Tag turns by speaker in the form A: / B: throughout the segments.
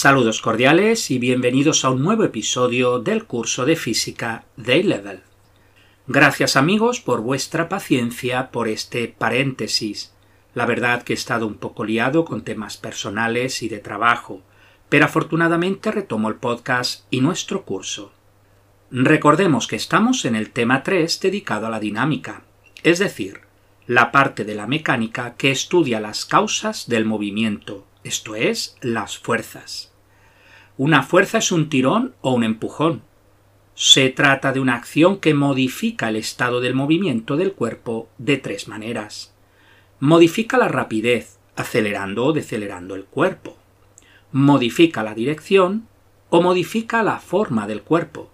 A: Saludos cordiales y bienvenidos a un nuevo episodio del curso de física Day Level. Gracias amigos por vuestra paciencia por este paréntesis. La verdad que he estado un poco liado con temas personales y de trabajo, pero afortunadamente retomo el podcast y nuestro curso. Recordemos que estamos en el tema 3 dedicado a la dinámica, es decir, la parte de la mecánica que estudia las causas del movimiento, esto es, las fuerzas. Una fuerza es un tirón o un empujón. Se trata de una acción que modifica el estado del movimiento del cuerpo de tres maneras. Modifica la rapidez, acelerando o decelerando el cuerpo. Modifica la dirección o modifica la forma del cuerpo,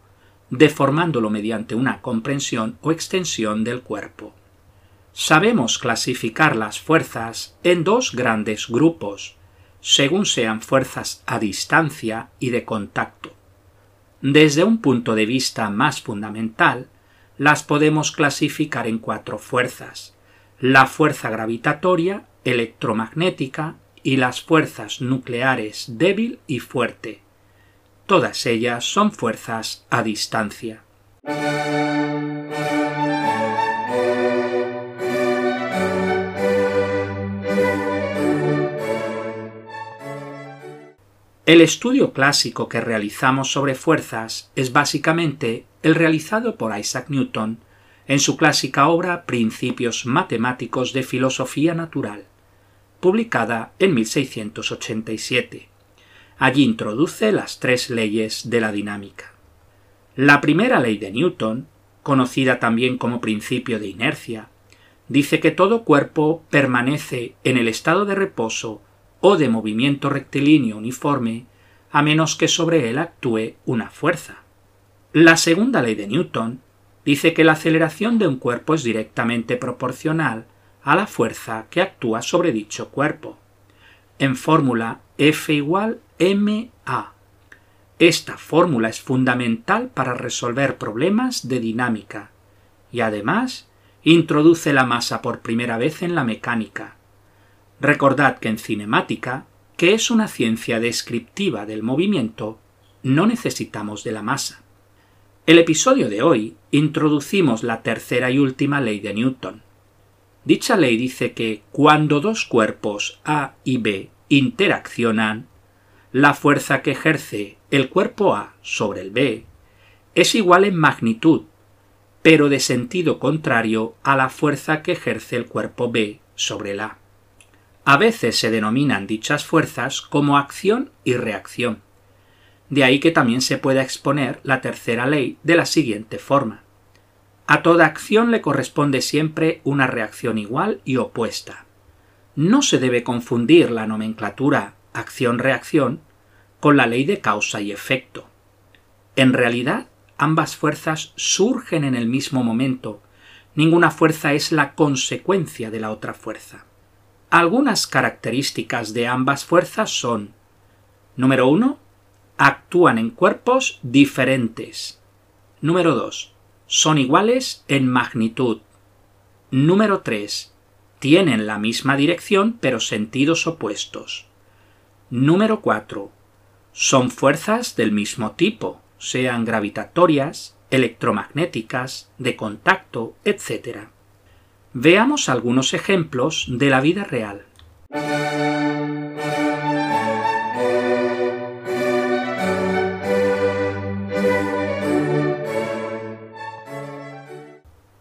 A: deformándolo mediante una comprensión o extensión del cuerpo. Sabemos clasificar las fuerzas en dos grandes grupos, según sean fuerzas a distancia y de contacto. Desde un punto de vista más fundamental, las podemos clasificar en cuatro fuerzas la fuerza gravitatoria, electromagnética y las fuerzas nucleares débil y fuerte. Todas ellas son fuerzas a distancia. El estudio clásico que realizamos sobre fuerzas es básicamente el realizado por Isaac Newton en su clásica obra Principios Matemáticos de Filosofía Natural, publicada en 1687. Allí introduce las tres leyes de la dinámica. La primera ley de Newton, conocida también como principio de inercia, dice que todo cuerpo permanece en el estado de reposo o de movimiento rectilíneo uniforme a menos que sobre él actúe una fuerza. La segunda ley de Newton dice que la aceleración de un cuerpo es directamente proporcional a la fuerza que actúa sobre dicho cuerpo. En fórmula F igual ma. Esta fórmula es fundamental para resolver problemas de dinámica y además introduce la masa por primera vez en la mecánica, Recordad que en cinemática, que es una ciencia descriptiva del movimiento, no necesitamos de la masa. El episodio de hoy introducimos la tercera y última ley de Newton. Dicha ley dice que cuando dos cuerpos A y B interaccionan, la fuerza que ejerce el cuerpo A sobre el B es igual en magnitud, pero de sentido contrario a la fuerza que ejerce el cuerpo B sobre el A. A veces se denominan dichas fuerzas como acción y reacción. De ahí que también se pueda exponer la tercera ley de la siguiente forma. A toda acción le corresponde siempre una reacción igual y opuesta. No se debe confundir la nomenclatura acción-reacción con la ley de causa y efecto. En realidad, ambas fuerzas surgen en el mismo momento. Ninguna fuerza es la consecuencia de la otra fuerza. Algunas características de ambas fuerzas son Número 1. Actúan en cuerpos diferentes. Número 2. Son iguales en magnitud. Número 3. Tienen la misma dirección pero sentidos opuestos. Número 4. Son fuerzas del mismo tipo, sean gravitatorias, electromagnéticas, de contacto, etc. Veamos algunos ejemplos de la vida real.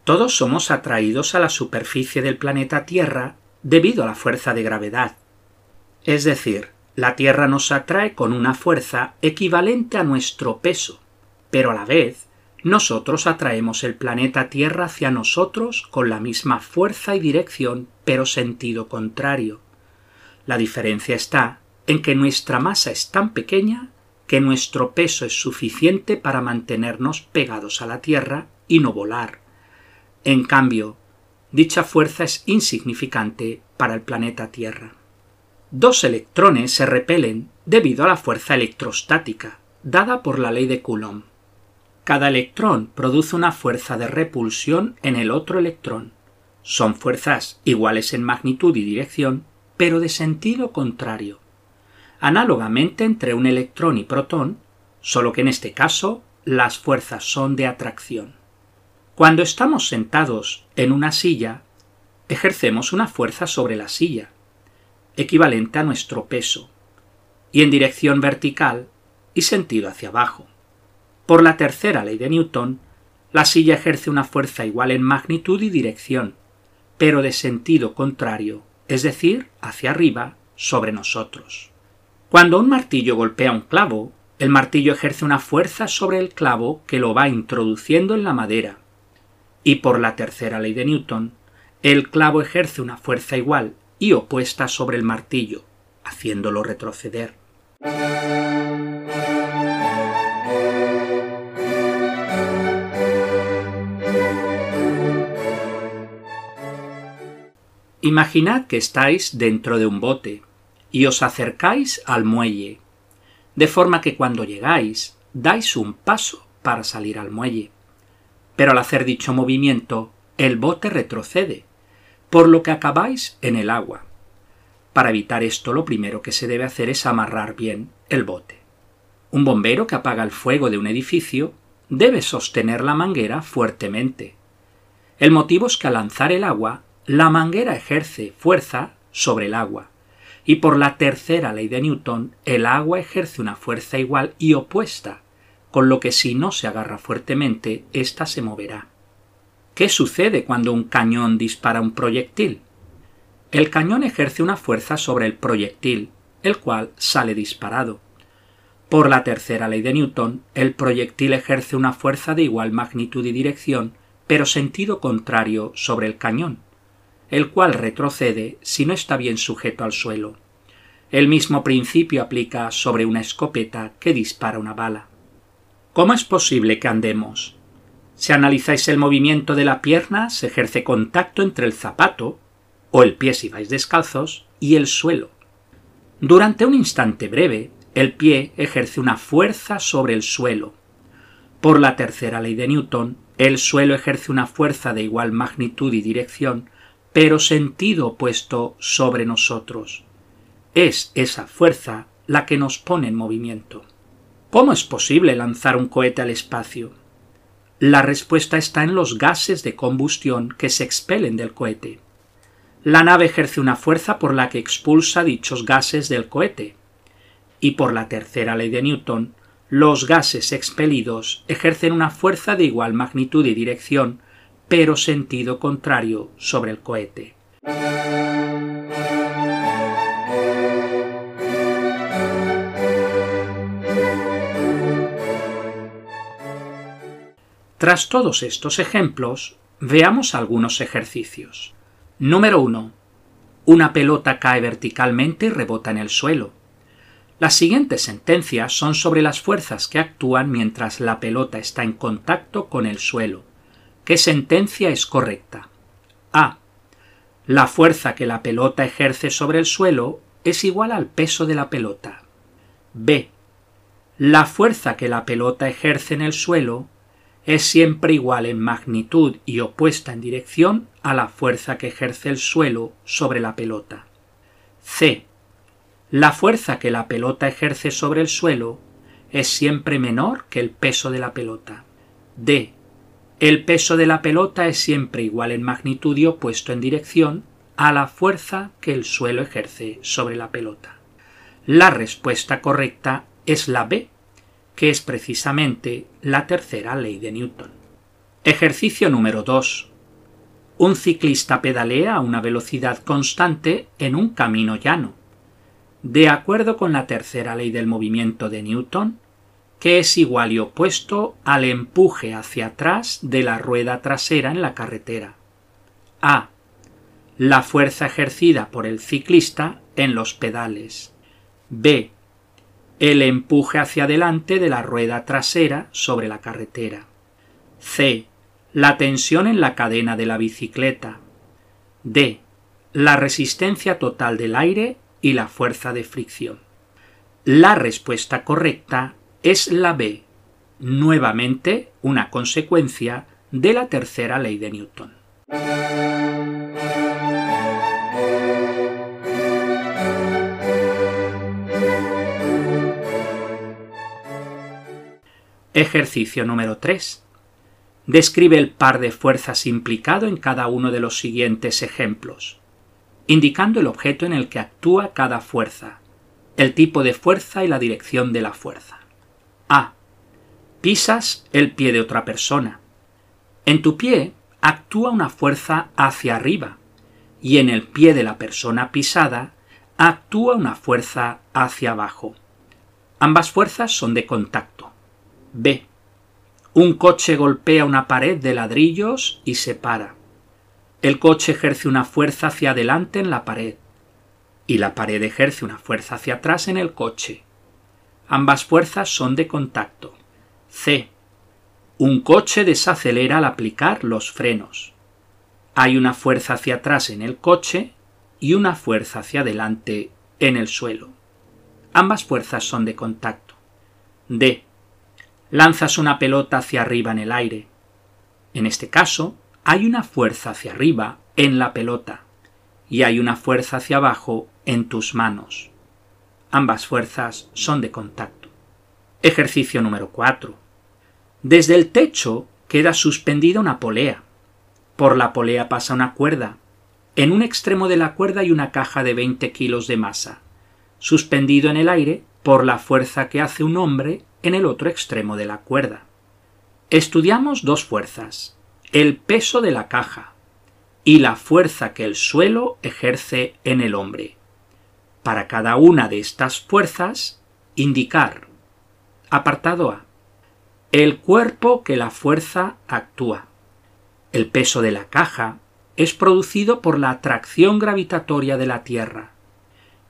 A: Todos somos atraídos a la superficie del planeta Tierra debido a la fuerza de gravedad. Es decir, la Tierra nos atrae con una fuerza equivalente a nuestro peso, pero a la vez nosotros atraemos el planeta Tierra hacia nosotros con la misma fuerza y dirección, pero sentido contrario. La diferencia está en que nuestra masa es tan pequeña que nuestro peso es suficiente para mantenernos pegados a la Tierra y no volar. En cambio, dicha fuerza es insignificante para el planeta Tierra. Dos electrones se repelen debido a la fuerza electrostática, dada por la ley de Coulomb. Cada electrón produce una fuerza de repulsión en el otro electrón. Son fuerzas iguales en magnitud y dirección, pero de sentido contrario. Análogamente entre un electrón y protón, solo que en este caso las fuerzas son de atracción. Cuando estamos sentados en una silla, ejercemos una fuerza sobre la silla, equivalente a nuestro peso, y en dirección vertical y sentido hacia abajo. Por la tercera ley de Newton, la silla ejerce una fuerza igual en magnitud y dirección, pero de sentido contrario, es decir, hacia arriba, sobre nosotros. Cuando un martillo golpea un clavo, el martillo ejerce una fuerza sobre el clavo que lo va introduciendo en la madera, y por la tercera ley de Newton, el clavo ejerce una fuerza igual y opuesta sobre el martillo, haciéndolo retroceder. Imaginad que estáis dentro de un bote y os acercáis al muelle, de forma que cuando llegáis dais un paso para salir al muelle pero al hacer dicho movimiento el bote retrocede, por lo que acabáis en el agua. Para evitar esto lo primero que se debe hacer es amarrar bien el bote. Un bombero que apaga el fuego de un edificio debe sostener la manguera fuertemente. El motivo es que al lanzar el agua, la manguera ejerce fuerza sobre el agua, y por la tercera ley de Newton, el agua ejerce una fuerza igual y opuesta con lo que si no se agarra fuertemente, ésta se moverá. ¿Qué sucede cuando un cañón dispara un proyectil? El cañón ejerce una fuerza sobre el proyectil, el cual sale disparado. Por la tercera ley de Newton, el proyectil ejerce una fuerza de igual magnitud y dirección, pero sentido contrario sobre el cañón, el cual retrocede si no está bien sujeto al suelo. El mismo principio aplica sobre una escopeta que dispara una bala. ¿Cómo es posible que andemos? Si analizáis el movimiento de la pierna, se ejerce contacto entre el zapato, o el pie si vais descalzos, y el suelo. Durante un instante breve, el pie ejerce una fuerza sobre el suelo. Por la tercera ley de Newton, el suelo ejerce una fuerza de igual magnitud y dirección, pero sentido opuesto sobre nosotros. Es esa fuerza la que nos pone en movimiento. ¿Cómo es posible lanzar un cohete al espacio? La respuesta está en los gases de combustión que se expelen del cohete. La nave ejerce una fuerza por la que expulsa dichos gases del cohete. Y por la tercera ley de Newton, los gases expelidos ejercen una fuerza de igual magnitud y dirección, pero sentido contrario sobre el cohete. Tras todos estos ejemplos, veamos algunos ejercicios. Número 1. Una pelota cae verticalmente y rebota en el suelo. Las siguientes sentencias son sobre las fuerzas que actúan mientras la pelota está en contacto con el suelo. ¿Qué sentencia es correcta? A. La fuerza que la pelota ejerce sobre el suelo es igual al peso de la pelota. B. La fuerza que la pelota ejerce en el suelo es siempre igual en magnitud y opuesta en dirección a la fuerza que ejerce el suelo sobre la pelota. C. La fuerza que la pelota ejerce sobre el suelo es siempre menor que el peso de la pelota. D. El peso de la pelota es siempre igual en magnitud y opuesto en dirección a la fuerza que el suelo ejerce sobre la pelota. La respuesta correcta es la B, que es precisamente la tercera ley de Newton. Ejercicio número 2. Un ciclista pedalea a una velocidad constante en un camino llano. De acuerdo con la tercera ley del movimiento de Newton, que es igual y opuesto al empuje hacia atrás de la rueda trasera en la carretera. A. La fuerza ejercida por el ciclista en los pedales. B el empuje hacia adelante de la rueda trasera sobre la carretera. C. La tensión en la cadena de la bicicleta. D. La resistencia total del aire y la fuerza de fricción. La respuesta correcta es la B, nuevamente una consecuencia de la tercera ley de Newton. Ejercicio número 3. Describe el par de fuerzas implicado en cada uno de los siguientes ejemplos, indicando el objeto en el que actúa cada fuerza, el tipo de fuerza y la dirección de la fuerza. A. Pisas el pie de otra persona. En tu pie actúa una fuerza hacia arriba y en el pie de la persona pisada actúa una fuerza hacia abajo. Ambas fuerzas son de contacto. B. Un coche golpea una pared de ladrillos y se para. El coche ejerce una fuerza hacia adelante en la pared y la pared ejerce una fuerza hacia atrás en el coche. Ambas fuerzas son de contacto. C. Un coche desacelera al aplicar los frenos. Hay una fuerza hacia atrás en el coche y una fuerza hacia adelante en el suelo. Ambas fuerzas son de contacto. D. Lanzas una pelota hacia arriba en el aire. En este caso, hay una fuerza hacia arriba en la pelota y hay una fuerza hacia abajo en tus manos. Ambas fuerzas son de contacto. Ejercicio número 4. Desde el techo queda suspendida una polea. Por la polea pasa una cuerda. En un extremo de la cuerda hay una caja de 20 kilos de masa, suspendido en el aire por la fuerza que hace un hombre en el otro extremo de la cuerda. Estudiamos dos fuerzas, el peso de la caja y la fuerza que el suelo ejerce en el hombre. Para cada una de estas fuerzas, indicar. Apartado A. El cuerpo que la fuerza actúa. El peso de la caja es producido por la atracción gravitatoria de la Tierra,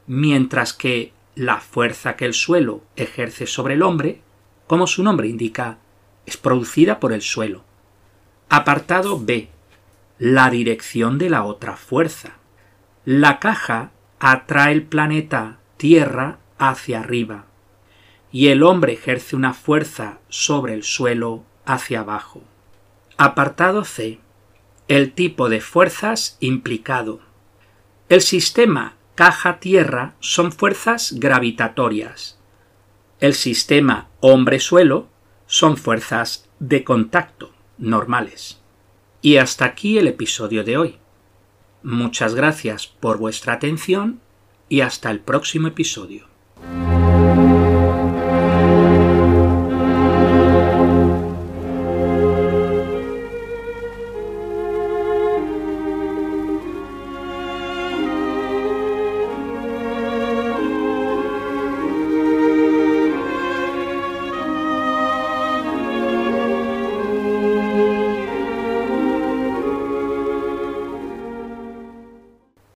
A: mientras que la fuerza que el suelo ejerce sobre el hombre, como su nombre indica, es producida por el suelo. Apartado B. La dirección de la otra fuerza. La caja atrae el planeta Tierra hacia arriba y el hombre ejerce una fuerza sobre el suelo hacia abajo. Apartado C. El tipo de fuerzas implicado. El sistema caja-tierra son fuerzas gravitatorias. El sistema hombre-suelo son fuerzas de contacto normales. Y hasta aquí el episodio de hoy. Muchas gracias por vuestra atención y hasta el próximo episodio.